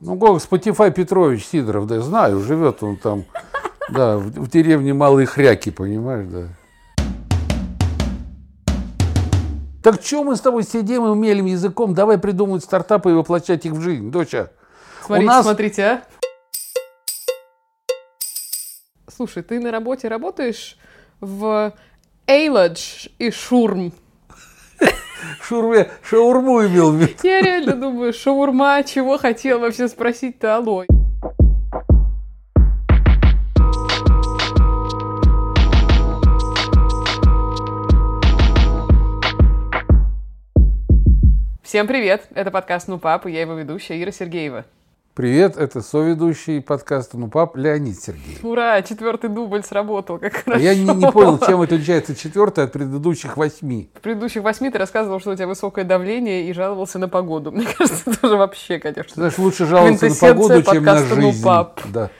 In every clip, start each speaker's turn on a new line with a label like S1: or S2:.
S1: Ну, как Spotify Петрович Сидоров, да, знаю, живет он там, да, в, в деревне Малые Хряки, понимаешь, да. Так что мы с тобой сидим и умелым языком? Давай придумывать стартапы и воплощать их в жизнь, доча.
S2: Смотрите, нас... смотрите, а. Слушай, ты на работе работаешь в Эйладж и Шурм.
S1: Шурме, шаурму имел в виду.
S2: Я реально думаю, шаурма, чего хотел вообще спросить-то, алло. Всем привет! Это подкаст «Ну, пап» и я его ведущая Ира Сергеева.
S1: Привет, это соведущий подкаста «Ну, пап» Леонид Сергеев.
S2: Ура, четвертый дубль сработал, как хорошо.
S1: Я не, не понял, чем отличается четвертый от предыдущих восьми.
S2: В предыдущих восьми ты рассказывал, что у тебя высокое давление и жаловался на погоду. Мне кажется, это уже вообще, конечно.
S1: Знаешь, лучше жаловаться на погоду, чем на «Ну, жизнь. «Ну, пап». Да.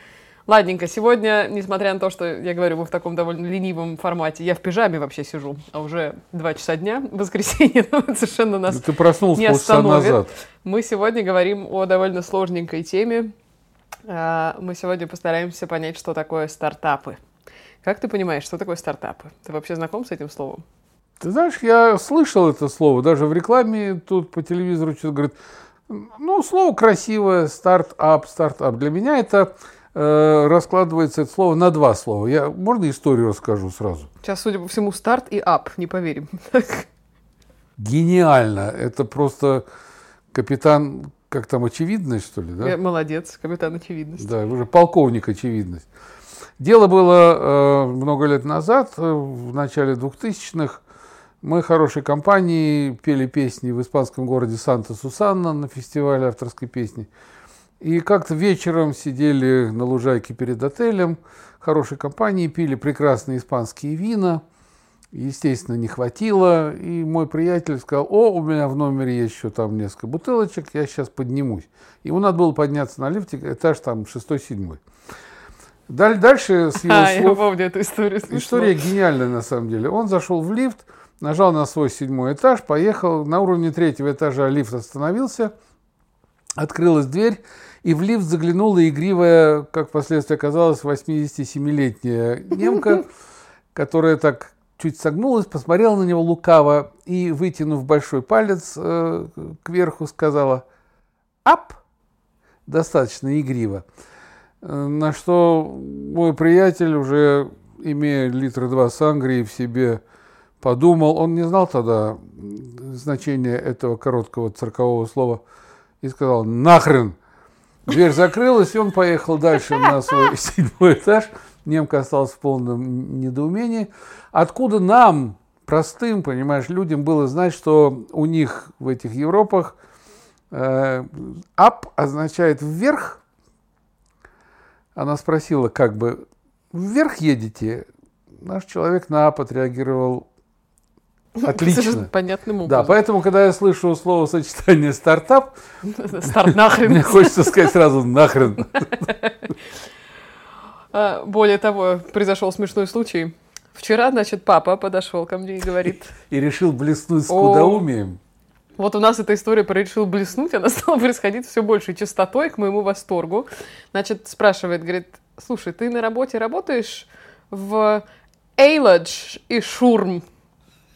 S2: Ладненько, сегодня, несмотря на то, что, я говорю, мы в таком довольно ленивом формате, я в пижаме вообще сижу, а уже два часа дня, воскресенье, совершенно нас
S1: Ты проснулся не остановит. назад.
S2: Мы сегодня говорим о довольно сложненькой теме. А, мы сегодня постараемся понять, что такое стартапы. Как ты понимаешь, что такое стартапы? Ты вообще знаком с этим словом?
S1: Ты знаешь, я слышал это слово, даже в рекламе тут по телевизору что-то говорит. Ну, слово красивое, стартап, стартап. Для меня это Э, раскладывается это слово на два слова. Я, можно историю расскажу сразу?
S2: Сейчас, судя по всему, старт и ап, не поверим.
S1: Гениально. Это просто капитан, как там, очевидность, что ли, да?
S2: Я, молодец, капитан очевидность.
S1: Да, уже полковник очевидность. Дело было э, много лет назад, э, в начале 2000-х. Мы хорошей компанией пели песни в испанском городе Санта-Сусанна на фестивале авторской песни. И как-то вечером сидели на лужайке перед отелем, хорошей компании, пили прекрасные испанские вина. Естественно, не хватило. И мой приятель сказал, о, у меня в номере есть еще там несколько бутылочек, я сейчас поднимусь. Ему надо было подняться на лифте, этаж там шестой-седьмой. Дальше с его а, слов...
S2: я помню эту историю.
S1: Смешно. История гениальная на самом деле. Он зашел в лифт, нажал на свой седьмой этаж, поехал. На уровне третьего этажа лифт остановился, открылась дверь, и в лифт заглянула игривая, как впоследствии оказалось, 87-летняя немка, которая так чуть согнулась, посмотрела на него лукаво и, вытянув большой палец э, кверху, сказала «Ап!» достаточно игриво. На что мой приятель, уже имея литра два сангрии в себе, подумал, он не знал тогда значения этого короткого циркового слова, и сказал «Нахрен!» Дверь закрылась, и он поехал дальше на свой седьмой этаж. Немка осталась в полном недоумении. Откуда нам, простым, понимаешь, людям было знать, что у них в этих Европах э, «ап» означает «вверх». Она спросила, как бы, «вверх едете?» Наш человек на «ап» отреагировал Отлично.
S2: Понятным
S1: образом. Да, поэтому, когда я слышу словосочетание стартап,
S2: старт нахрен.
S1: Мне хочется сказать сразу нахрен.
S2: А, более того, произошел смешной случай. Вчера, значит, папа подошел ко мне и говорит...
S1: И решил блеснуть с кудаумием.
S2: Вот у нас эта история про решил блеснуть, она стала происходить все большей частотой, к моему восторгу. Значит, спрашивает, говорит, слушай, ты на работе работаешь в Эйладж и Шурм?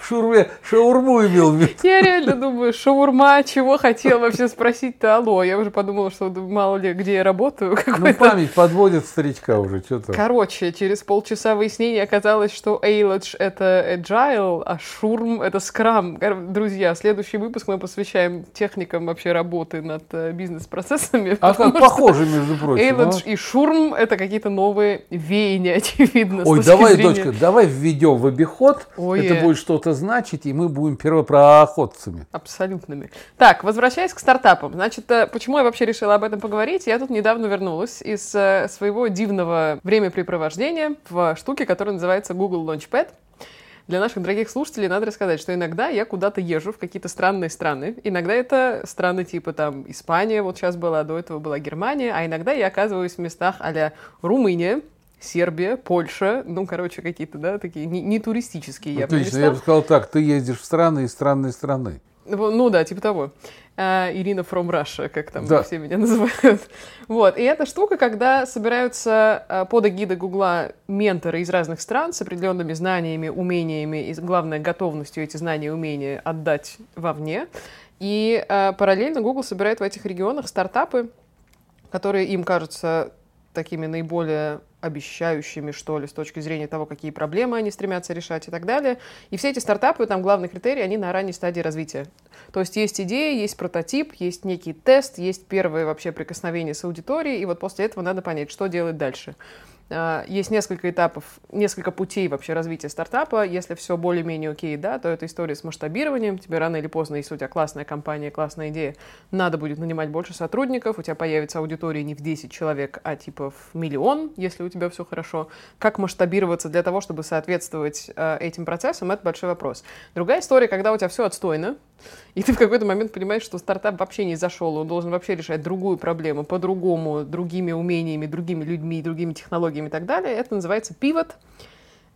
S1: Шурме, шаурму имел в виду.
S2: Я реально думаю, шаурма, чего хотел вообще спросить-то, алло. Я уже подумала, что мало ли, где я работаю.
S1: Ну, память подводит старичка уже, что-то.
S2: Короче, через полчаса выяснений оказалось, что Эйледж — это agile, а шурм — это скрам. Друзья, следующий выпуск мы посвящаем техникам вообще работы над э, бизнес-процессами.
S1: А как похоже, между прочим.
S2: Эйледж а? и шурм — это какие-то новые веяния, очевидно.
S1: Ой, давай, зрения... дочка, давай введем в обиход. Ой, это будет что-то значить, и мы будем первопроходцами.
S2: Абсолютными. Так, возвращаясь к стартапам. Значит, э, почему я вообще решила об этом поговорить? Я тут недавно вернулась из э, своего дивного времяпрепровождения в штуке, которая называется Google Launchpad. Для наших дорогих слушателей надо рассказать, что иногда я куда-то езжу в какие-то странные страны. Иногда это страны типа там Испания, вот сейчас была, до этого была Германия, а иногда я оказываюсь в местах а Румыния, Сербия, Польша, ну, короче, какие-то, да, такие не, не туристические,
S1: я Отлично, я бы сказал так, ты ездишь в страны из странной страны.
S2: Ну да, типа того. А, Ирина from Russia, как там
S1: Да.
S2: все меня называют. Вот. И эта штука, когда собираются а, под эгидой Гугла менторы из разных стран с определенными знаниями, умениями и, главное, готовностью эти знания и умения отдать вовне. И а, параллельно Google собирает в этих регионах стартапы, которые им кажутся такими наиболее обещающими, что ли, с точки зрения того, какие проблемы они стремятся решать и так далее. И все эти стартапы, там главный критерий, они на ранней стадии развития. То есть есть идея, есть прототип, есть некий тест, есть первое вообще прикосновение с аудиторией, и вот после этого надо понять, что делать дальше. А, Есть несколько этапов, несколько путей вообще развития стартапа. Если все более-менее окей, да, то это история с масштабированием. Тебе рано или поздно, если у тебя классная компания, классная идея, надо будет нанимать больше сотрудников, у тебя появится аудитория не в 10 человек, а типа в миллион, если у тебя все хорошо. Как масштабироваться для того, чтобы соответствовать э, этим процессам, это большой вопрос. Другая история, когда у тебя все отстойно, и ты в какой-то момент понимаешь, что стартап вообще не зашел, он должен вообще решать другую проблему, по-другому, другими умениями, другими людьми, другими технологиями и так далее. Это называется пивот.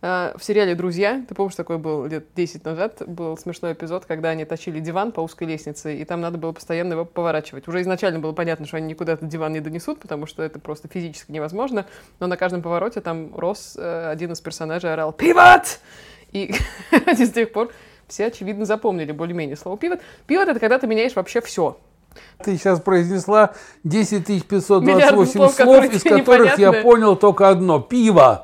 S2: Э, В сериале «Друзья», ты помнишь, такой был лет 10 назад, был смешной эпизод, когда они тащили диван по узкой лестнице, и там надо было постоянно его поворачивать. Уже изначально было понятно, что они никуда этот диван не донесут, потому что это просто физически невозможно, но на каждом повороте там рос э, один из персонажей орал «Пивот!» И с тех пор все, очевидно, запомнили более-менее слово «пивот». Пивот — это когда ты меняешь вообще все.
S1: Ты сейчас произнесла 10
S2: Миллиард
S1: 528
S2: слов,
S1: слов, из которых я
S2: непонятны.
S1: понял только одно. Пиво.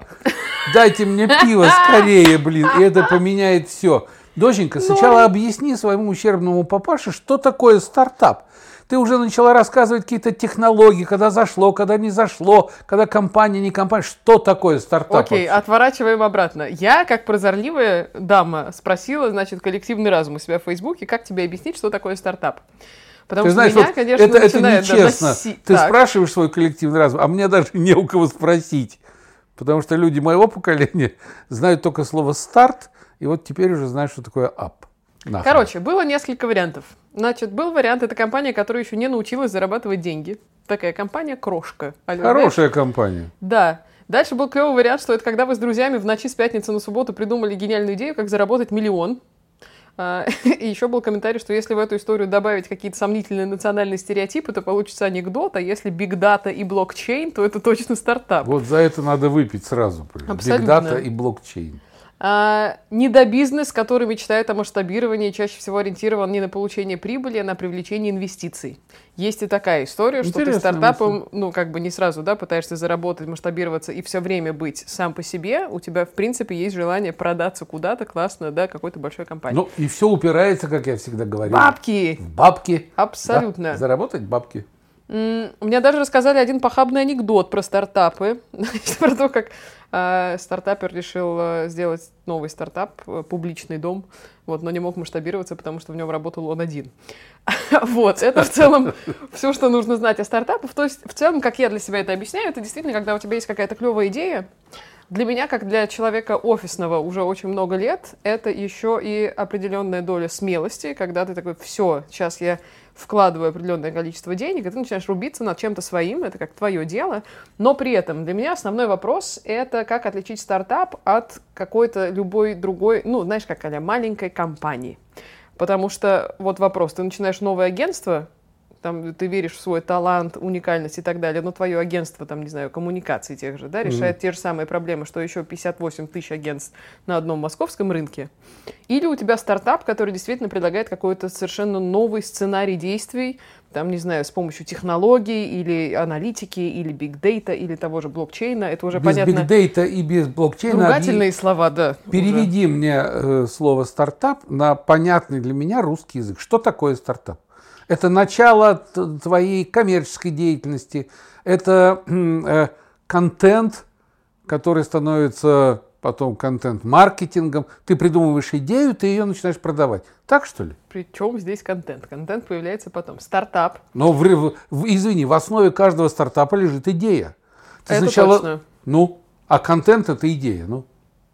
S1: Дайте мне пиво скорее, блин. И это поменяет все. Доченька, сначала объясни своему ущербному папаше, что такое стартап. Ты уже начала рассказывать какие-то технологии, когда зашло, когда не зашло, когда компания, не компания. Что такое стартап?
S2: Окей,
S1: вообще?
S2: отворачиваем обратно. Я, как прозорливая дама, спросила, значит, коллективный разум у себя в Фейсбуке, как тебе объяснить, что такое стартап? Потому
S1: Ты
S2: что
S1: знаешь,
S2: меня,
S1: вот
S2: конечно,
S1: это, это нечестно.
S2: доноси-
S1: Ты
S2: Так.
S1: спрашиваешь свой коллективный разум, а мне даже не у кого спросить. Потому что люди моего поколения знают только слово «старт», и вот теперь уже знают, что такое «ап». Нахрен.
S2: Короче, было несколько вариантов. Значит, был вариант, это компания, которая еще не научилась зарабатывать деньги. Такая компания «Крошка».
S1: Хорошая компания.
S2: Да. Дальше был клевый вариант, что это когда вы с друзьями в ночи с пятницы на субботу придумали гениальную идею, как заработать миллион. А, И еще был комментарий, что если в эту историю добавить какие-то сомнительные национальные стереотипы, то получится анекдот, а если биг дата и блокчейн, то это точно стартап.
S1: Вот за это надо выпить сразу.
S2: Абсолютно.
S1: Бигдата и блокчейн.
S2: А, недобизнес, который мечтает о масштабировании, чаще всего ориентирован не на получение прибыли, а на привлечение инвестиций. Есть и такая история, что ты
S1: Интересная
S2: стартапом, ну, как бы не сразу, да, пытаешься заработать, масштабироваться и все время быть сам по себе, у тебя, в принципе, есть желание продаться куда-то классно, да, какой-то большой компании.
S1: Ну, и все упирается, как я всегда говорю,
S2: Бабки!
S1: в бабки.
S2: Абсолютно.
S1: Да, заработать бабки.
S2: Мне даже рассказали один похабный анекдот про стартапы. Про то, как э, стартапер решил э, сделать новый стартап, э, публичный дом, вот, но не мог масштабироваться, потому что в нем работал он один. Вот, это в целом все, что нужно знать о стартапах. То есть, в целом, как я для себя это объясняю, это действительно, когда у тебя есть какая-то клевая идея, для меня, как для человека офисного уже очень много лет, это еще и определенная доля смелости, когда ты такой, все, сейчас я вкладываю определенное количество денег, и ты начинаешь рубиться над чем-то своим, это как твое дело. Но при этом для меня основной вопрос — это как отличить стартап от какой-то любой другой, ну, знаешь, как а маленькой компании. Потому что вот вопрос, ты начинаешь новое агентство, там ты веришь в свой талант, уникальность и так далее, но твое агентство, там, не знаю, коммуникаций тех же, да, решает те же самые проблемы, что еще 58 тысяч агентств на одном московском рынке. Или у тебя стартап, который действительно предлагает какой-то совершенно новый сценарий действий, там, не знаю, с помощью технологий или аналитики, или биг-дейта, или того же блокчейна. Это уже
S1: Без
S2: понятно.
S1: бигдейта и без блокчейна.
S2: Ругательные слова, да. уже.
S1: Переведи мне э, слово стартап на понятный для меня русский язык. Что такое стартап? Это начало твоей коммерческой деятельности, это э, контент, который становится потом контент-маркетингом. Ты придумываешь идею, ты ее начинаешь продавать. Так что ли?
S2: Причем здесь контент? Контент появляется потом. Стартап.
S1: Но, в- в- извини, в основе каждого стартапа лежит идея. Ты
S2: Это
S1: сначала-
S2: точно.
S1: Ну, а контент это идея. Ну,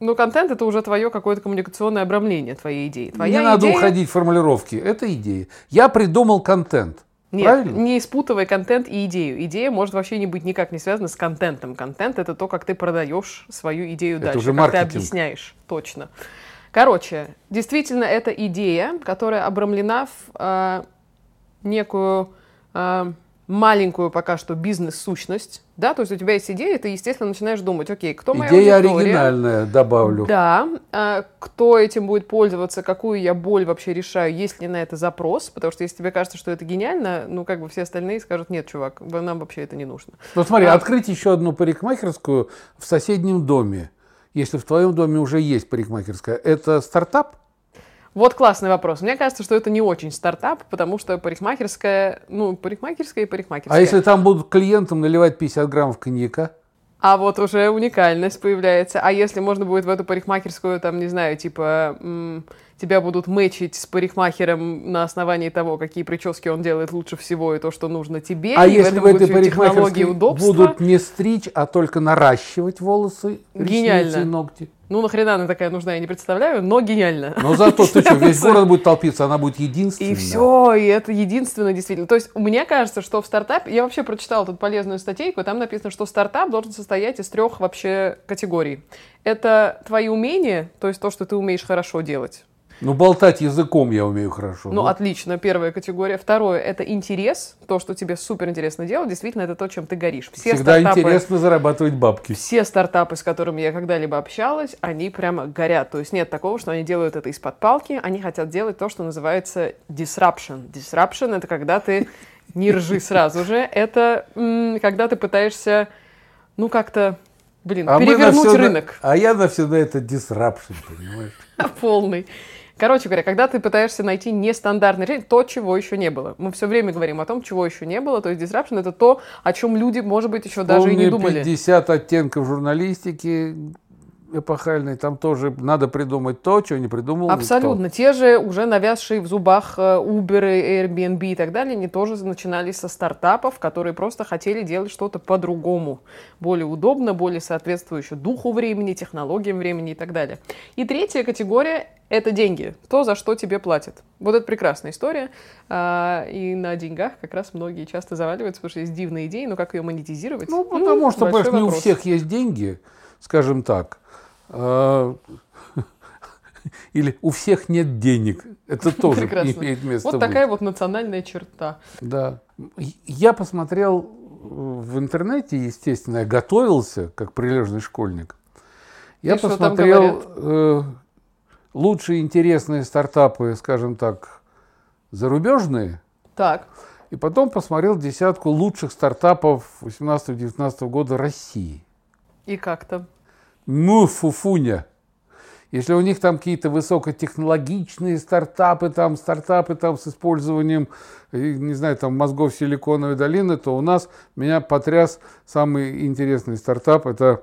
S2: Ну, контент это уже твое какое-то коммуникационное обрамление твоей идеи. Твоя
S1: не надо
S2: идея-
S1: уходить в формулировки. Это идея. Я придумал контент.
S2: Нет,
S1: Правильно?
S2: не спутывай контент и идею. Идея может вообще не быть никак не связана с контентом. Контент это то, как ты продаешь свою идею
S1: Это
S2: дальше,
S1: уже
S2: как ты
S1: маркетинг.
S2: объясняешь. Точно. Короче, действительно, это идея, которая обрамлена в э, некую э, маленькую пока что бизнес-сущность, да, то есть у тебя есть идея, ты, естественно, начинаешь думать, окей, кто моя
S1: Идея
S2: аудитория?
S1: оригинальная, добавлю.
S2: Да, а, кто этим будет пользоваться, какую я боль вообще решаю, есть ли на это запрос, потому что если тебе кажется, что это гениально, ну, как бы все остальные скажут, нет, чувак, нам вообще это не нужно.
S1: Ну смотри,
S2: А-
S1: открыть еще одну парикмахерскую в соседнем доме, если в твоем доме уже есть парикмахерская, это стартап?
S2: Вот классный вопрос. Мне кажется, что это не очень стартап, потому что парикмахерская, ну, парикмахерская и парикмахерская.
S1: А если там будут клиентам наливать 50 граммов коньяка?
S2: А вот уже уникальность появляется. А если можно будет в эту парикмахерскую, там, не знаю, типа, м, тебя будут мэчить с парикмахером на основании того, какие прически он делает лучше всего и то, что нужно тебе.
S1: А
S2: и
S1: если
S2: в
S1: в этой парикмахерской будут не стричь, а только наращивать волосы, ресницы
S2: Гениально.
S1: и ногти?
S2: Ну, нахрена она такая нужна, я не представляю, но гениально.
S1: Но зато ты что, весь город будет толпиться, она будет единственная.
S2: И все, и это единственное действительно. То есть мне кажется, что в стартапе, я вообще прочитала тут полезную статейку, там написано, что стартап должен состоять из трех вообще категорий. Это твои умения, то есть то, что ты умеешь хорошо делать.
S1: Ну, болтать языком я умею хорошо.
S2: Ну, отлично, первая категория. Второе, это интерес, то, что тебе супер интересно делать. Действительно, это то, чем ты горишь. Все
S1: Всегда
S2: стартапы,
S1: интересно зарабатывать бабки.
S2: все стартапы, с которыми я когда-либо общалась, они прямо горят. То есть нет такого, что они делают это из-под палки, они хотят делать то, что называется disruption. Disruption — это когда ты не ржи сразу же, это когда ты пытаешься, ну, как-то, блин,
S1: на
S2: перевернуть
S1: всё на-
S2: рынок
S1: А я на все на это disruption, понимаешь?
S2: полный. Короче говоря, когда ты пытаешься найти нестандартное решение, то, чего еще не было. Мы все время говорим о том, чего еще не было. То есть disruption — это то, о чем люди, может быть, еще даже и не
S1: Помни
S2: думали.
S1: 50 оттенков журналистики эпохальной, там тоже надо придумать то, чего не придумал никто.
S2: Абсолютно. Те же уже навязшие в зубах э, Uber, Airbnb и так далее, они тоже начинались со стартапов, которые просто хотели делать что-то по-другому. Более удобно, более соответствующе духу времени, технологиям времени и так далее. И третья категория — это деньги. То, за что тебе платят. Вот это прекрасная история. А, И на деньгах как раз многие часто заваливаются, потому что есть дивные идеи, но как ее монетизировать?
S1: Ну, потому что,
S2: большой
S1: понимаешь, не у всех есть деньги, скажем так. А, Или у всех нет денег. Это тоже
S2: Прекрасно.
S1: имеет место
S2: Вот
S1: быть.
S2: такая вот национальная черта.
S1: Да. Я посмотрел в интернете, естественно, я готовился как прилежный школьник. Я
S2: И
S1: посмотрел э, лучшие интересные стартапы, скажем так, зарубежные,
S2: Так,
S1: и потом посмотрел десятку лучших стартапов 18-19 года России.
S2: и как там?
S1: Ну, фуфуня. Если у них там какие-то высокотехнологичные стартапы, там стартапы там с использованием, э, не знаю, там мозгов силиконовой долины, то у нас меня потряс самый интересный стартап. Это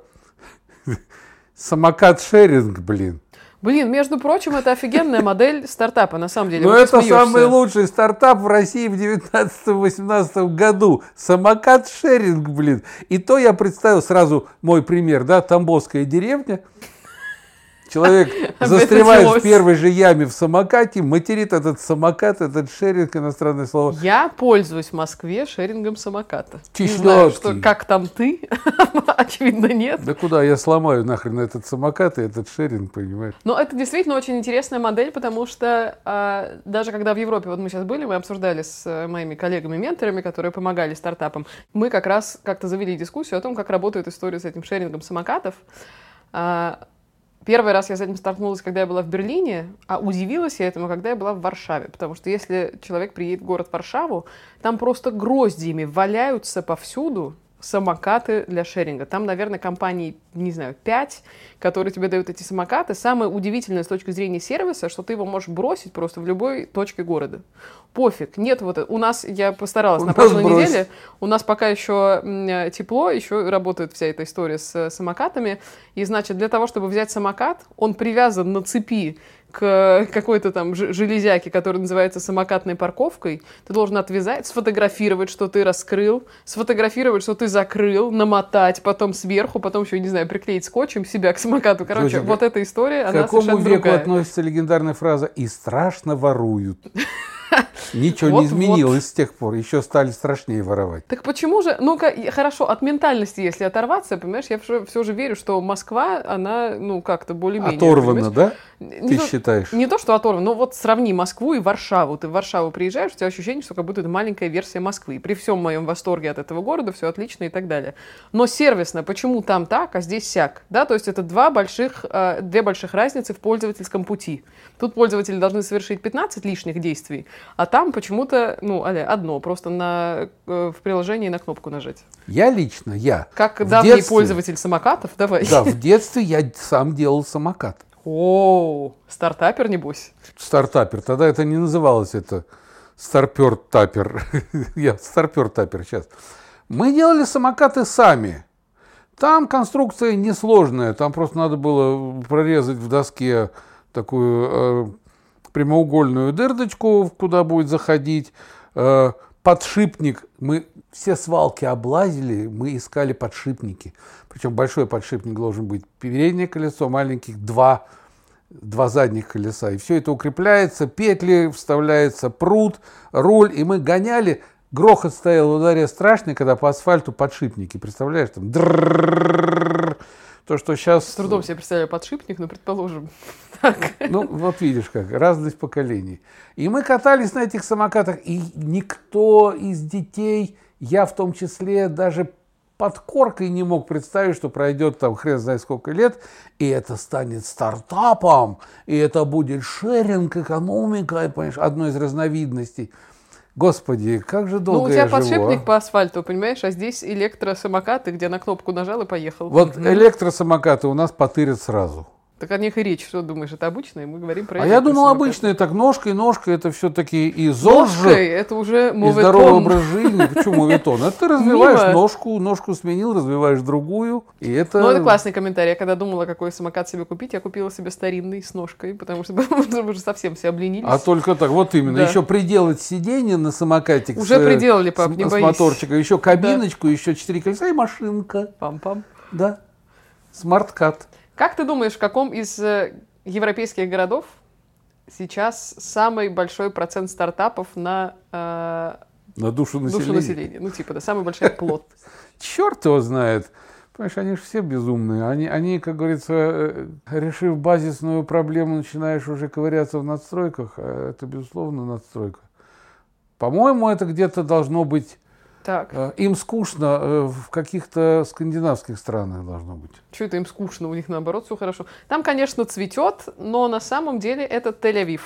S1: самокат шеринг, блин.
S2: Блин, между прочим, это офигенная модель стартапа, на самом деле.
S1: Но
S2: Вот
S1: Ну, это
S2: смеешься.
S1: самый лучший стартап в России в 19-18 году. Самокат шеринг, блин. И то я представил сразу мой пример, да, Тамбовская деревня. Человек застревает в первой же яме в самокате, материт этот самокат, этот шеринг, иностранное слово.
S2: Я пользуюсь в Москве шерингом самоката. Что, как там ты, очевидно, нет.
S1: Да куда я сломаю нахрен этот самокат и этот шеринг, понимаешь?
S2: Но это действительно очень интересная модель, потому что а, даже когда в Европе, вот мы сейчас были, мы обсуждали с э, моими коллегами-менторами, которые помогали стартапам, мы как раз как-то завели дискуссию о том, как работает история с этим шерингом самокатов. А, Первый раз я с этим столкнулась, когда я была в Берлине, а удивилась я этому, когда я была в Варшаве. Потому что если человек приедет в город Варшаву, там просто гроздьями валяются повсюду самокаты для шеринга. Там, наверное, компаний, не знаю, 5, которые тебе дают эти самокаты. Самое удивительное с точки зрения сервиса, что ты его можешь бросить просто в любой точке города. Пофиг, нет вот. У нас, я постаралась
S1: У
S2: на прошлой
S1: брось.
S2: неделе, у нас пока еще м, тепло, еще работает вся эта история с э, самокатами. И, значит, для того, чтобы взять самокат, он привязан на цепи к какой-то там железяке, которая называется самокатной парковкой. Ты должен отвязать, сфотографировать, что ты раскрыл, сфотографировать, что ты закрыл, намотать, потом сверху, потом еще, не знаю, приклеить скотчем себя к самокату. Короче,
S1: Слушай,
S2: вот эта история,
S1: К
S2: она
S1: какому
S2: совершенно
S1: веку
S2: другая.
S1: относится легендарная фраза «и страшно воруют»? Ничего
S2: Вот,
S1: не изменилось с тех пор. Еще стали страшнее воровать.
S2: Так почему же, ну-ка, хорошо, от ментальности, если оторваться, понимаешь, я все, все же верю, что Москва, она, ну, как-то более-менее... Понимаешь?
S1: да?
S2: Не
S1: Ты
S2: то-
S1: считаешь?
S2: Не то, что оторван, но вот сравни Москву и Варшаву. Ты в Варшаву приезжаешь, у тебя ощущение, что как будто это маленькая версия Москвы. При всем моем восторге от этого города все отлично и так далее. Но сервисно, почему там так, а здесь сяк? Да, то есть это два больших, э, две больших разницы в пользовательском пути. Тут пользователи должны совершить 15 лишних действий, а там почему-то, ну, аля, одно, просто на, э, в приложении на кнопку нажать.
S1: Я лично, я.
S2: Как давний
S1: детстве-
S2: пользователь самокатов, давай.
S1: Да, в детстве я сам делал самокат.
S2: О, стартапер, небось.
S1: Стартапер. Тогда это не называлось это старпер-тапер. Я старпер-тапер сейчас. Мы делали самокаты сами. Там конструкция несложная. Там просто надо было прорезать в доске такую э, прямоугольную дырдочку, куда будет заходить э, подшипник. Мы все свалки облазили, мы искали подшипники. Причем большой подшипник должен быть переднее колесо, маленьких два, два задних колеса. И все это укрепляется, петли, вставляется пруд, руль. И мы гоняли грохот стоял в ударе страшный, когда по асфальту подшипники, представляешь, там то, что сейчас...
S2: С трудом себе представляю подшипник, но предположим. Так.
S1: Ну, вот видишь как, разность поколений. И мы катались на этих самокатах, и никто из детей, я в том числе, даже под коркой не мог представить, что пройдет там хрен знает сколько лет, и это станет стартапом, и это будет шеринг, экономика, понимаешь, одной из разновидностей. Господи, как же долго
S2: Ну, у тебя
S1: я живу, а?
S2: подшипник по асфальту, понимаешь, а здесь электросамокаты, где на кнопку нажал и поехал.
S1: Вот электросамокаты у нас потырят сразу.
S2: Так о них и речь. Что думаешь, это обычное? Мы говорим про
S1: А я думал, обычные так ножкой, ножкой, это все-таки и ЗОЖ,
S2: Ножкой это уже
S1: и здоровый
S2: моветон.
S1: образ жизни. Почему моветон? Это ты развиваешь
S2: Мимо.
S1: ножку, ножку сменил, развиваешь другую. И это...
S2: Ну, это классный комментарий. Я когда думала, какой самокат себе купить, я купила себе старинный с ножкой, потому что мы уже совсем все обленились.
S1: А только так, вот именно.
S2: Да.
S1: Еще приделать сиденье на самокате.
S2: Уже
S1: с, э,
S2: приделали, пап,
S1: с,
S2: не
S1: с
S2: боись.
S1: моторчиком, еще кабиночку, еще четыре колеса и машинка.
S2: Пам-пам.
S1: Да. Смарткат.
S2: Как ты думаешь, в каком из э, европейских городов сейчас самый большой процент стартапов на э,
S1: На душу населения.
S2: душу населения? Ну, типа, да, самый большой плод.
S1: Черт его знает. Понимаешь, они же все безумные. Они, они, как говорится, э, решив базисную проблему, начинаешь уже ковыряться в надстройках. А это, безусловно, надстройка. По-моему, это где-то должно быть...
S2: Так,
S1: э, Им скучно э, в каких-то скандинавских странах должно быть.
S2: что это им скучно, у них наоборот все хорошо. Там, конечно, цветет, но на самом деле это Тель-Авив.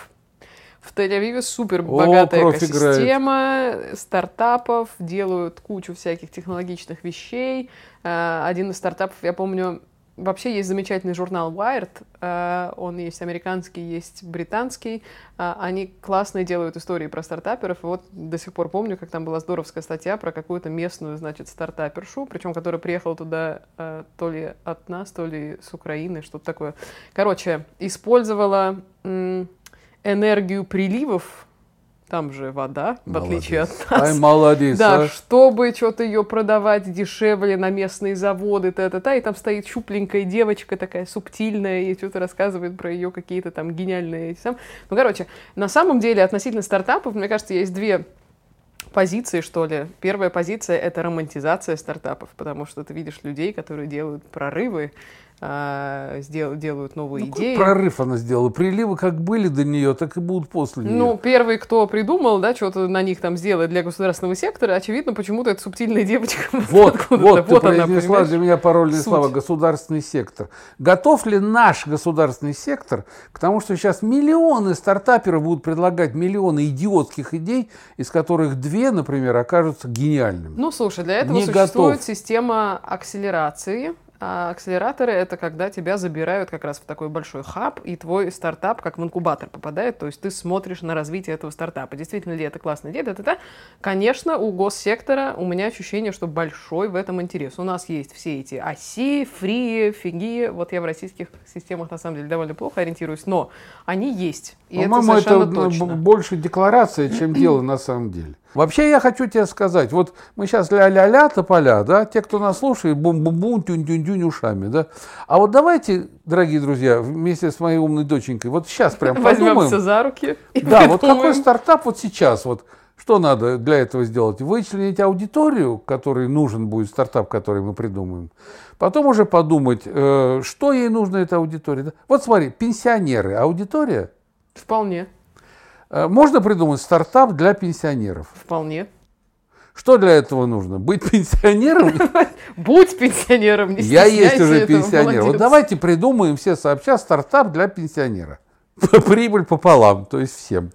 S2: В Тель-Авиве супер богатая
S1: играет.
S2: экосистема стартапов, делают кучу всяких технологичных вещей. Э, Один из стартапов, я помню, вообще есть замечательный журнал Wired, э, он есть американский, есть британский. Э, Они классно делают истории про стартаперов. Вот до сих пор помню, как там была здоровская статья про какую-то местную, значит, стартапершу, причем которая приехала туда э, то ли от нас, то ли с Украины, что-то такое. Короче, использовала энергию приливов, там же вода, в отличие от нас.
S1: Ай, молодец.
S2: Да,
S1: а.
S2: чтобы что-то ее продавать дешевле на местные заводы, та-та-та, и там стоит щупленькая девочка такая субтильная, и что-то рассказывает про ее какие-то там гениальные... эти сам- Ну, короче, на самом деле относительно стартапов, мне кажется, есть две позиции, что ли. Первая позиция — это романтизация стартапов, потому что ты видишь людей, которые делают прорывы, сдел- делают новые
S1: Ну,
S2: идеи.
S1: прорыв она сделала. Приливы как были до нее, так и будут после нее.
S2: Ну, первый, кто придумал, да, что-то на них там сделать для государственного сектора, очевидно, почему-то это субтильная девочка.
S1: Вот,
S2: откуда-то.
S1: вот, ты
S2: она,
S1: произнесла для меня парольные
S2: Суть.
S1: слова «государственный сектор». Готов ли наш государственный сектор к тому, что сейчас миллионы стартаперов будут предлагать миллионы идиотских идей, из которых две, например, окажутся гениальными?
S2: Ну, слушай, для этого
S1: Не
S2: существует
S1: готов.
S2: система акселерации. А акселераторы — это когда тебя забирают как раз в такой большой хаб, и твой стартап как в инкубатор попадает, то есть ты смотришь на развитие этого стартапа. Действительно ли это классная идея? Да-да-да. Конечно, у госсектора у меня ощущение, что большой в этом интерес. У нас есть все эти оси, фри, фиги. Вот я в российских системах, на самом деле, довольно плохо ориентируюсь, но они есть. И это
S1: По-моему, это, ну,
S2: точно.
S1: больше декларация, чем дело на самом деле. Вообще я хочу тебе сказать, вот мы сейчас ля-ля-ля тополя, да, те, кто нас слушает, бум-бум-бум, тюнь-тюнь-тюнь ушами, да. А вот давайте, дорогие друзья, вместе с моей умной доченькой, вот сейчас прям подумаем.
S2: Возьмемся за руки
S1: Да, вот какой стартап вот сейчас, вот что надо для этого сделать? Вычленить аудиторию, которой нужен будет стартап, который мы придумаем. Потом уже подумать, э, что ей нужно эта аудитория. Вот смотри, пенсионеры, аудитория.
S2: Вполне.
S1: Э, можно придумать стартап для пенсионеров.
S2: Вполне.
S1: Что для этого нужно? Быть пенсионером?
S2: Будь пенсионером, не
S1: Я есть уже пенсионер. Вот давайте придумаем все сообща стартап для пенсионера. Прибыль пополам, то есть всем.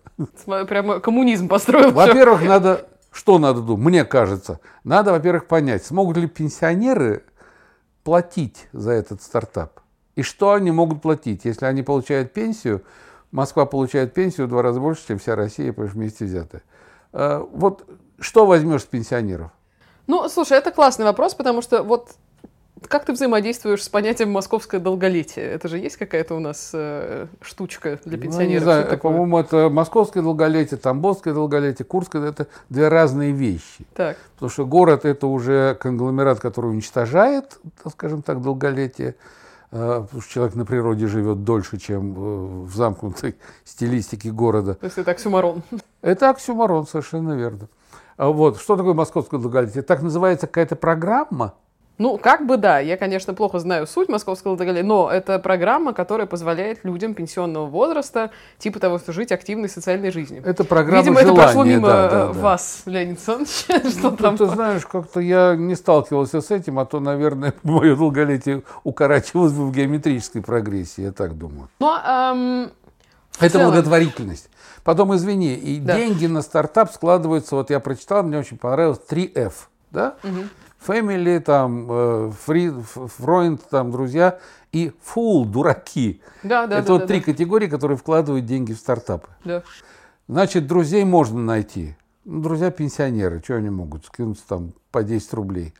S2: Прямо коммунизм построил.
S1: Во-первых, надо, что надо думать? Мне кажется, надо, во-первых, понять, смогут ли пенсионеры платить за этот стартап. И что они могут платить, если они получают пенсию, Москва получает пенсию в два раза больше, чем вся Россия, потому что вместе взятая. Э, Вот что возьмешь с пенсионеров?
S2: Ну, слушай, это классный вопрос, потому что вот как ты взаимодействуешь с понятием московское долголетие? Это же есть какая-то у нас э, штучка для
S1: Ну,
S2: пенсионеров?
S1: не знаю, по-моему, это московское долголетие, тамбовское долголетие, курское, это две разные вещи.
S2: Так,
S1: Потому что город это уже конгломерат, который уничтожает, скажем так, долголетие. Э, Потому что человек на природе живет дольше, чем э, в замкнутой стилистике города.
S2: то есть это оксюмарон.
S1: Это оксюмарон, совершенно верно. А Вот. Что такое московское долголетие? Так называется какая-то программа?
S2: Ну, как бы да, я, конечно, плохо знаю суть московского долголетия, но это программа, которая позволяет людям пенсионного возраста, типа того, что жить активной социальной жизнью.
S1: Это программа
S2: Видимо, это
S1: желания.
S2: прошло мимо
S1: да, да,
S2: э,
S1: да.
S2: вас, Леонид Александрович, что
S1: Ну,
S2: там.
S1: Ты знаешь, как-то я не сталкивался с этим, а то, наверное, мое долголетие укорачивалось бы в геометрической прогрессии, я так думаю.
S2: Ну, ам, в
S1: Это
S2: целом-
S1: благотворительность. Потом, извини, и
S2: Да.
S1: деньги на стартап складываются, вот я прочитал, мне очень понравилось, 3F, да? Family, там, э, free, f- friend, там, друзья, и fool, дураки.
S2: Да, да,
S1: Это
S2: да,
S1: вот
S2: да,
S1: три
S2: да.
S1: категории, которые вкладывают деньги в стартапы.
S2: Да.
S1: Значит, друзей можно найти. Ну, друзья пенсионеры, что они могут? Скинуться там по 10 рублей.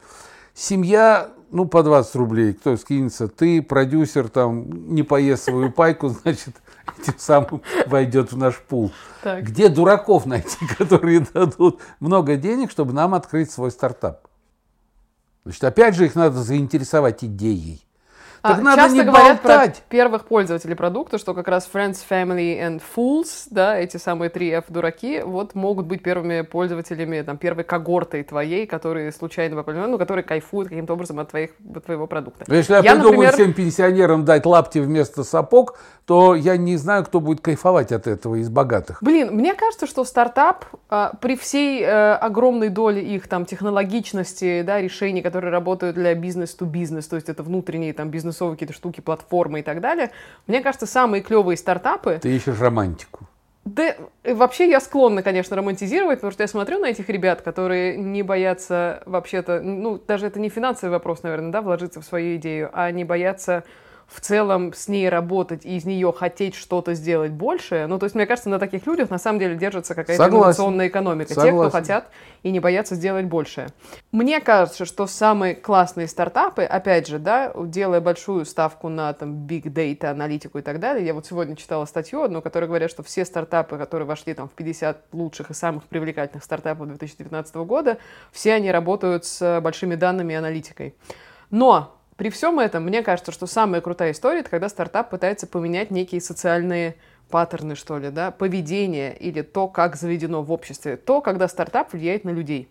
S1: Семья, ну, по 20 рублей. Кто скинется? Ты, продюсер, там, не поест свою пайку, значит, этим самым войдет в наш пул.
S2: Так.
S1: Где дураков найти, которые дадут много денег, чтобы нам открыть свой стартап? Значит, опять же, их надо заинтересовать идеей. Так
S2: А,
S1: надо
S2: часто
S1: не
S2: говорят
S1: болтать.
S2: про первых пользователей продукта, что как раз Friends, Family and Fools, да, эти самые три F дураки, вот могут быть первыми пользователями, там, первой когортой твоей, которые случайно попали, ну, которые кайфуют каким-то образом от, твоих, от твоего продукта.
S1: Но Если я,
S2: Я,
S1: придумаю
S2: например-
S1: всем пенсионерам дать лапти вместо сапог, то я не знаю, кто будет кайфовать от этого из богатых.
S2: Блин, мне кажется, что стартап а, при всей э, огромной доле их там технологичности, да, решений, которые работают для бизнес-то-бизнес, то есть это внутренние там бизнесовые какие-то штуки, платформы и так далее, мне кажется, самые клевые стартапы,
S1: Ты ищешь романтику.
S2: да, э, вообще я склонна, конечно, романтизировать, потому что я смотрю на этих ребят, которые не боятся вообще-то, ну, даже это не финансовый вопрос, наверное, да, вложиться в свою идею, а не боятся в целом с ней работать и из нее хотеть что-то сделать большее. Ну, то есть, мне кажется, на таких людях на самом деле держится какая-то
S1: Согласен.
S2: инновационная экономика. Те, кто
S1: Согласен.
S2: хотят и не боятся сделать большее. Мне кажется, что самые классные стартапы, опять же, да, делая большую ставку на там big data, аналитику и так далее, я вот сегодня читала статью одну, которая говорят, что все стартапы, которые вошли там в 50 лучших и самых привлекательных стартапов 2019 года, все они работают с большими данными и аналитикой. Но при всем этом, мне кажется, что самая крутая история, это когда стартап пытается поменять некие социальные паттерны, что ли, да, поведение или то, как заведено в обществе, то, когда стартап влияет на людей.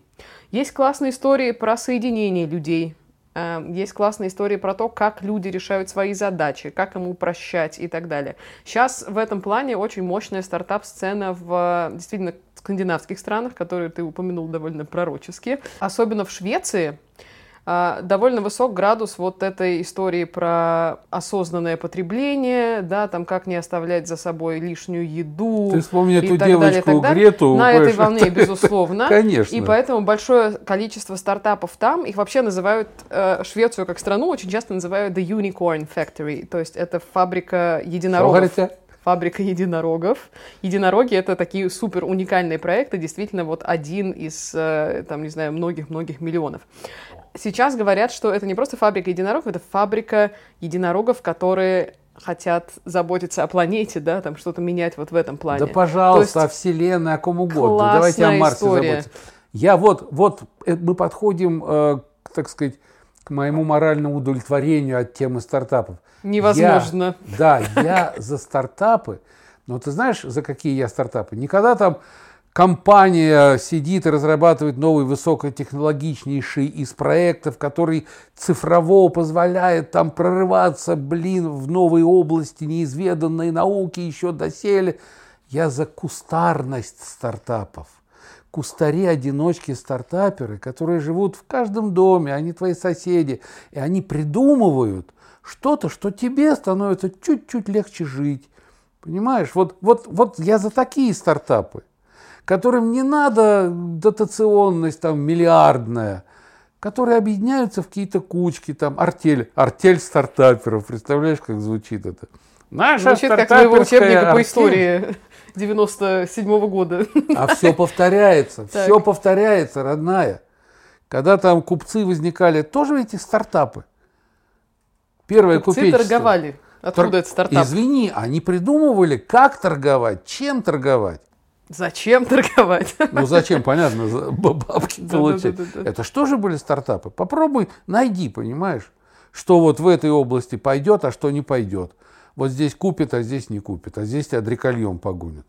S2: Есть классные истории про соединение людей, э, есть классные истории про то, как люди решают свои задачи, как им упрощать и так далее. Сейчас в этом плане очень мощная стартап-сцена в действительно скандинавских странах, которые ты упомянул довольно пророчески. Особенно в Швеции довольно высок градус вот этой истории про осознанное потребление, да, там как не оставлять за собой лишнюю еду.
S1: Ты вспомни эту
S2: далее,
S1: девочку
S2: далее.
S1: Грету.
S2: На этой волне, безусловно.
S1: Конечно.
S2: И поэтому большое количество стартапов там, их вообще называют, э, Швецию как страну очень часто называют The Unicorn Factory, то есть это фабрика единорогов. Фабрика единорогов. Единороги это такие супер уникальные проекты, действительно вот один из, э, там, не знаю, многих-многих миллионов. Сейчас говорят, что это не просто фабрика единорогов, это фабрика единорогов, которые хотят заботиться о планете, да, там что-то менять вот в этом плане.
S1: Да, пожалуйста, о Вселенной, о ком угодно. Давайте о Марсе история. заботиться. Я вот, вот э, мы подходим, э, так сказать, к моему моральному удовлетворению от темы стартапов.
S2: Невозможно.
S1: Я, да, я за стартапы, но ты знаешь, за какие я стартапы? Никогда там компания сидит и разрабатывает новый высокотехнологичнейший из проектов, который цифрово позволяет там прорываться, блин, в новые области неизведанной науки еще доселе. Я за кустарность стартапов. Кустари-одиночки стартаперы, которые живут в каждом доме, они твои соседи, и они придумывают что-то, что тебе становится чуть-чуть легче жить. Понимаешь? Вот, вот, вот я за такие стартапы которым не надо дотационность там миллиардная, которые объединяются в какие-то кучки, там, артель, артель стартаперов, представляешь, как звучит это?
S2: Наша Звучит как моего учебника артель. по истории 97 -го года.
S1: А все повторяется, все повторяется, родная. Когда там купцы возникали, тоже эти стартапы. Первое
S2: купцы купечество. торговали. Откуда Тор... это стартап?
S1: Извини, они придумывали, как торговать, чем торговать.
S2: Зачем торговать?
S1: Ну зачем, понятно, бабки получать. Это что же были стартапы? Попробуй, найди, понимаешь, что вот в этой области пойдет, а что не пойдет. Вот здесь купит, а здесь не купит, а здесь тебя погонят.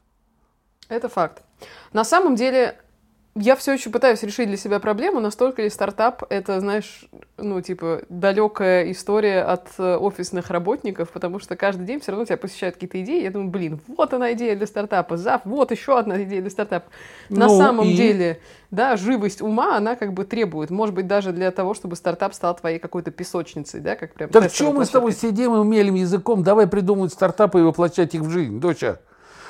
S2: Это факт. На самом деле, я все еще пытаюсь решить для себя проблему, настолько ли стартап это, знаешь, ну, типа, далекая история от э, офисных работников, потому что каждый день все равно тебя посещают какие-то идеи. Я думаю, блин, вот она идея для стартапа, зав, вот еще одна идея для стартапа. На ну, самом и... деле, да, живость ума, она как бы требует, может быть, даже для того, чтобы стартап стал твоей какой-то песочницей, да, как прям.
S1: Так что мы с тобой сидим и умелым языком, давай придумывать стартапы и воплощать их в жизнь, доча.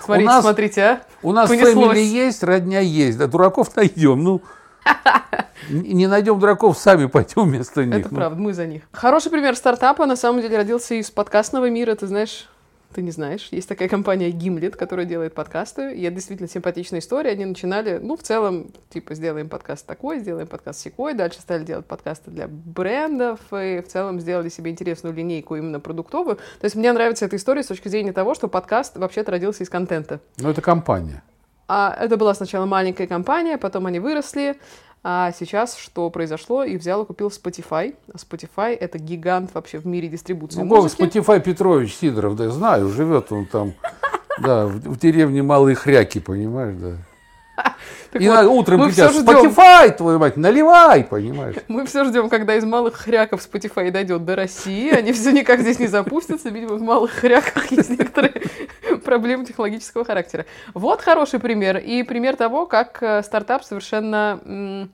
S2: Смотрите, у нас, смотрите, а?
S1: У нас фэмили есть, родня есть, да дураков найдем. Ну, не найдем дураков, сами пойдем вместо них.
S2: Это ну. правда, мы за них. Хороший пример стартапа, на самом деле, родился из подкастного мира, ты знаешь, ты не знаешь. Есть такая компания Gimlet, которая делает подкасты. И это действительно симпатичная история. Они начинали, ну, в целом, типа, сделаем подкаст такой, сделаем подкаст секой. Дальше стали делать подкасты для брендов. И в целом сделали себе интересную линейку именно продуктовую. То есть мне нравится эта история с точки зрения того, что подкаст вообще-то родился из контента.
S1: Ну, это компания.
S2: А это была сначала маленькая компания, потом они выросли. А сейчас что произошло? И взял и купил Spotify. Spotify — это гигант вообще в мире дистрибуции
S1: ну, музыки. Spotify Петрович Сидоров, да, знаю, живет он там, да, в, в деревне Малые Хряки, понимаешь, да. Так и вот, утром кричат, Spotify, твою мать, наливай, понимаешь?
S2: Мы все ждем, когда из малых хряков Spotify дойдет до России. Они все никак здесь не запустятся. Видимо, в малых хряках есть некоторые проблемы технологического характера. Вот хороший пример. И пример того, как э, стартап совершенно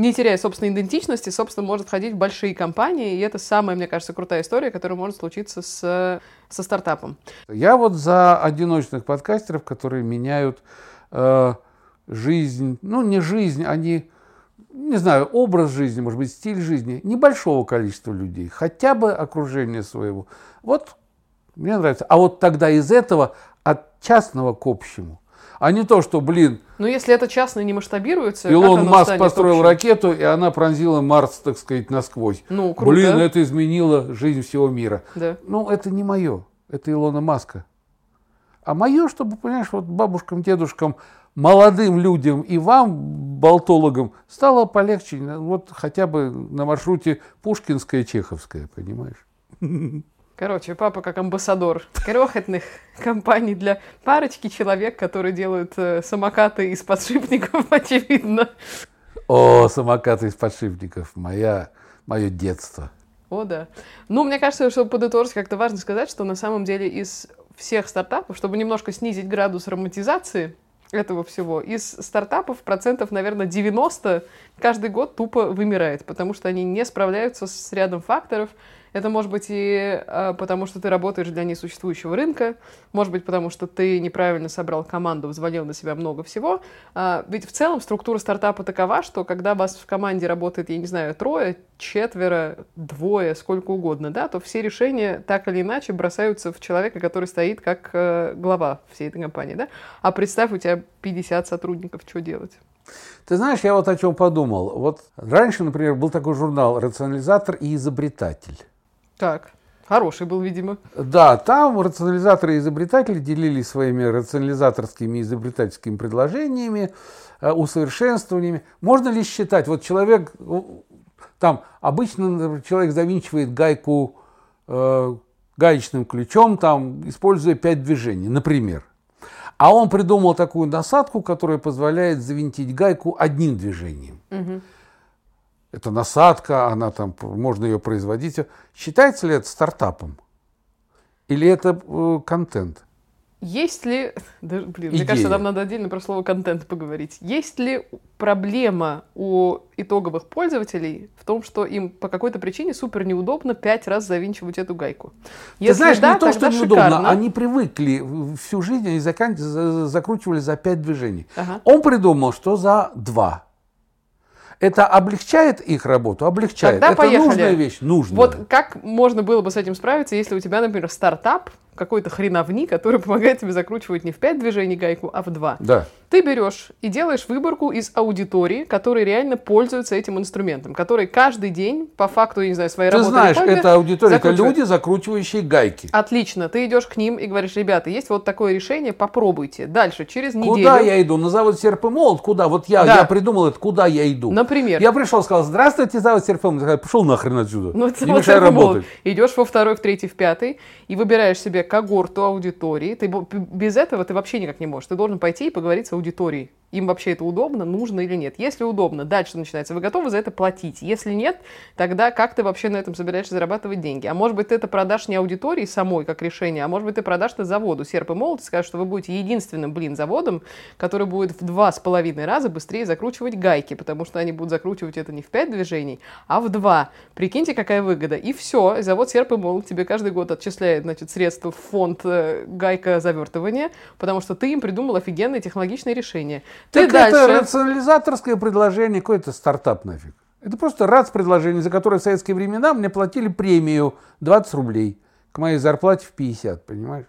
S2: не теряя собственной идентичности, собственно, может входить в большие компании. И это самая, мне кажется, крутая история, которая может случиться с, со стартапом.
S1: Я вот за одиночных подкастеров, которые меняют э, жизнь, ну не жизнь, они, не знаю, образ жизни, может быть, стиль жизни небольшого количества людей, хотя бы окружение своего. Вот мне нравится. А вот тогда из этого от частного к общему. А не то, что, блин...
S2: Но если это частно не масштабируется,
S1: Илон Маск построил общим? ракету, и она пронзила Марс, так сказать, насквозь.
S2: Ну, круто.
S1: Блин, это изменило жизнь всего мира.
S2: Да.
S1: Ну, это не мое. Это Илона Маска. А мое, чтобы, понимаешь, вот бабушкам, дедушкам молодым людям и вам, болтологам, стало полегче. Вот хотя бы на маршруте Пушкинская, Чеховская, понимаешь?
S2: Короче, папа как амбассадор крохотных компаний для парочки человек, которые делают э, самокаты из подшипников, очевидно.
S1: О, самокаты из подшипников. Моя, мое детство.
S2: О, да. Ну, мне кажется, чтобы подытожить, как-то важно сказать, что на самом деле из всех стартапов, чтобы немножко снизить градус романтизации, этого всего. Из стартапов процентов, наверное, 90 каждый год тупо вымирает, потому что они не справляются с рядом факторов, это может быть и э, потому, что ты работаешь для несуществующего рынка, может быть, потому что ты неправильно собрал команду, взвалил на себя много всего. А, ведь в целом структура стартапа такова, что когда вас в команде работает, я не знаю, трое, четверо, двое, сколько угодно, да, то все решения так или иначе бросаются в человека, который стоит как э, глава всей этой компании, да. А представь, у тебя 50 сотрудников, что делать?
S1: Ты знаешь, я вот о чем подумал. Вот раньше, например, был такой журнал «Рационализатор и изобретатель».
S2: Так. Хороший был, видимо.
S1: Да, там рационализаторы и изобретатели делились своими рационализаторскими и изобретательскими предложениями, э, усовершенствованиями. Можно ли считать, вот человек, там обычно человек завинчивает гайку э, гаечным ключом, там, используя пять движений, например. А он придумал такую насадку, которая позволяет завинтить гайку одним движением. Угу. Это насадка, она там, можно ее производить. Считается ли это стартапом? Или это э, контент?
S2: Есть ли, да, блин, мне кажется, нам надо отдельно про слово контент поговорить. Есть ли проблема у итоговых пользователей в том, что им по какой-то причине супер неудобно пять раз завинчивать эту гайку?
S1: Если Ты знаешь, да, не то, что неудобно, шикарно. они привыкли всю жизнь, они закручивали за пять движений. Ага. Он придумал, что за два. Это облегчает их работу? Облегчает.
S2: Тогда
S1: это
S2: поехали.
S1: нужная вещь? Нужная.
S2: Вот как можно было бы с этим справиться, если у тебя, например, стартап, какой-то хреновни, который помогает тебе закручивать не в 5 движений гайку, а в 2.
S1: Да.
S2: Ты берешь и делаешь выборку из аудитории, которые реально пользуются этим инструментом, которые каждый день, по факту, я не знаю, своей
S1: Ты
S2: работы...
S1: Ты знаешь, это аудитория, это люди, закручивающие гайки.
S2: Отлично. Ты идешь к ним и говоришь, ребята, есть вот такое решение, попробуйте. Дальше, через неделю...
S1: Куда я иду? На завод серп и молот? Куда? Вот я, да. я придумал это, куда я иду?
S2: Например?
S1: Я пришел, сказал, здравствуйте, завод серп и молот. Пошел нахрен отсюда. Ну, не мешай работать.
S2: Идешь во второй, в третий, в пятый и выбираешь себе когорту аудитории. Ты, без этого ты вообще никак не можешь. Ты должен пойти и поговорить с аудиторией им вообще это удобно, нужно или нет. Если удобно, дальше начинается, вы готовы за это платить. Если нет, тогда как ты вообще на этом собираешься зарабатывать деньги? А может быть, ты это продашь не аудитории самой как решение, а может быть, ты продашь это заводу серп и молот и скажешь, что вы будете единственным, блин, заводом, который будет в два с половиной раза быстрее закручивать гайки, потому что они будут закручивать это не в пять движений, а в два. Прикиньте, какая выгода. И все, завод серп и молот тебе каждый год отчисляет, значит, средства в фонд э, гайка завертывания, потому что ты им придумал офигенное технологичное решение.
S1: Ты так дальше... это рационализаторское предложение, какой-то стартап нафиг. Это просто РАЦ предложение, за которое в советские времена мне платили премию 20 рублей к моей зарплате в 50, понимаешь?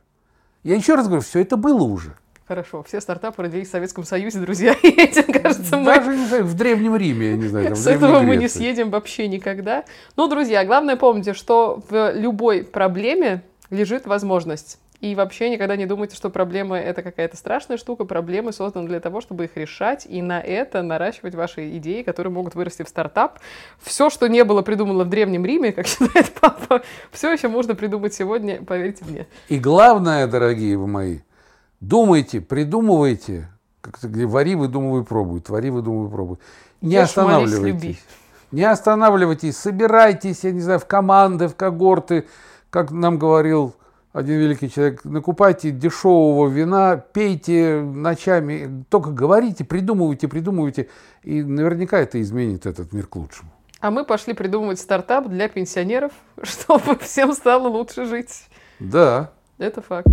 S1: Я еще раз говорю, все это было уже.
S2: Хорошо, все стартапы родились в Советском Союзе, друзья. И этим, кажется, мы...
S1: Даже не знаю, в Древнем Риме, я не знаю. Там,
S2: С этого мы не съедем вообще никогда. Ну, друзья, главное помните, что в любой проблеме лежит возможность. И вообще никогда не думайте, что проблемы — это какая-то страшная штука. Проблемы созданы для того, чтобы их решать, и на это наращивать ваши идеи, которые могут вырасти в стартап. Все, что не было придумано в Древнем Риме, как считает папа, все еще можно придумать сегодня, поверьте мне.
S1: И главное, дорогие вы мои, думайте, придумывайте, как то где вари, выдумывай, пробуй, твори, выдумывай, пробуй. Не Ешь, останавливайтесь. Молись, не останавливайтесь, собирайтесь, я не знаю, в команды, в когорты, как нам говорил один великий человек, накупайте дешевого вина, пейте ночами, только говорите, придумывайте, придумывайте, и наверняка это изменит этот мир к лучшему.
S2: А мы пошли придумывать стартап для пенсионеров, чтобы всем стало лучше жить.
S1: Да.
S2: Это факт.